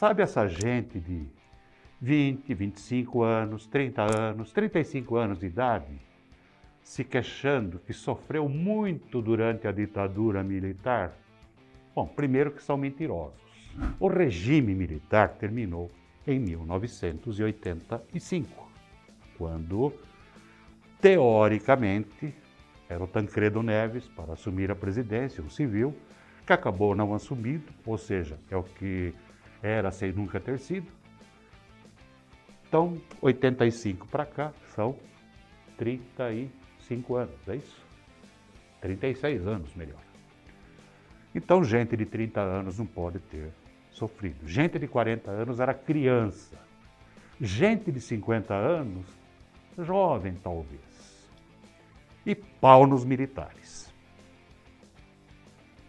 Sabe essa gente de 20, 25 anos, 30 anos, 35 anos de idade, se queixando que sofreu muito durante a ditadura militar? Bom, primeiro que são mentirosos. O regime militar terminou em 1985, quando, teoricamente, era o Tancredo Neves para assumir a presidência, um civil, que acabou não assumindo, ou seja, é o que era sem nunca ter sido. Então, 85 para cá são 35 anos, é isso? 36 anos, melhor. Então, gente de 30 anos não pode ter sofrido. Gente de 40 anos era criança. Gente de 50 anos, jovem talvez. E pau nos militares.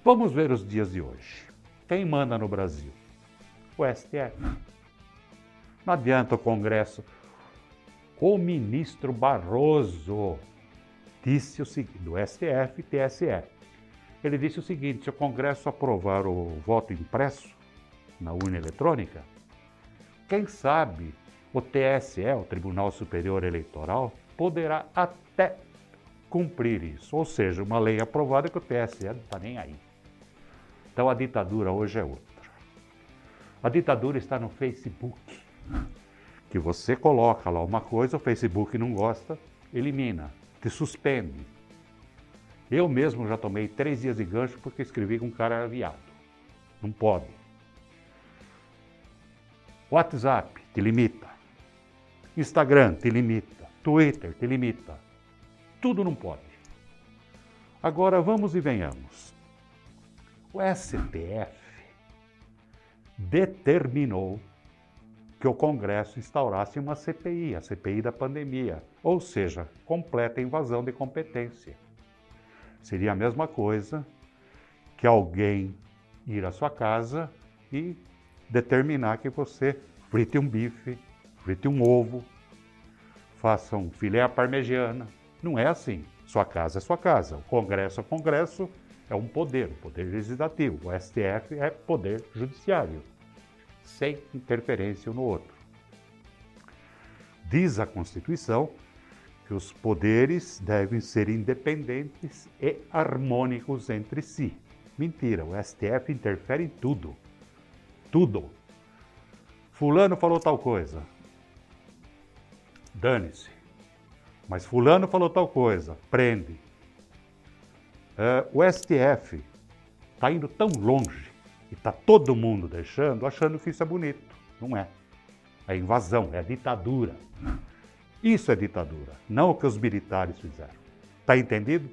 Vamos ver os dias de hoje. Quem manda no Brasil? O STF. Não adianta o Congresso. O ministro Barroso disse o seguinte, do STF e TSE. Ele disse o seguinte: se o Congresso aprovar o voto impresso na urna eletrônica, quem sabe o TSE, o Tribunal Superior Eleitoral, poderá até cumprir isso. Ou seja, uma lei aprovada que o TSE não está nem aí. Então a ditadura hoje é outra. A ditadura está no Facebook. Que você coloca lá uma coisa, o Facebook não gosta, elimina, te suspende. Eu mesmo já tomei três dias de gancho porque escrevi que um cara era viado. Não pode. WhatsApp te limita. Instagram te limita. Twitter te limita. Tudo não pode. Agora vamos e venhamos. O STF determinou que o Congresso instaurasse uma CPI, a CPI da pandemia, ou seja, completa invasão de competência. Seria a mesma coisa que alguém ir à sua casa e determinar que você frite um bife, frite um ovo, faça um filé à parmegiana. Não é assim. Sua casa é sua casa, o Congresso é Congresso, é um poder, o poder legislativo. O STF é poder judiciário, sem interferência um no outro. Diz a Constituição que os poderes devem ser independentes e harmônicos entre si. Mentira, o STF interfere em tudo. Tudo. Fulano falou tal coisa. Dane-se. Mas Fulano falou tal coisa. Prende. Uh, o STF está indo tão longe e está todo mundo deixando, achando que isso é bonito. Não é. É invasão, é ditadura. Isso é ditadura, não o que os militares fizeram. Está entendido?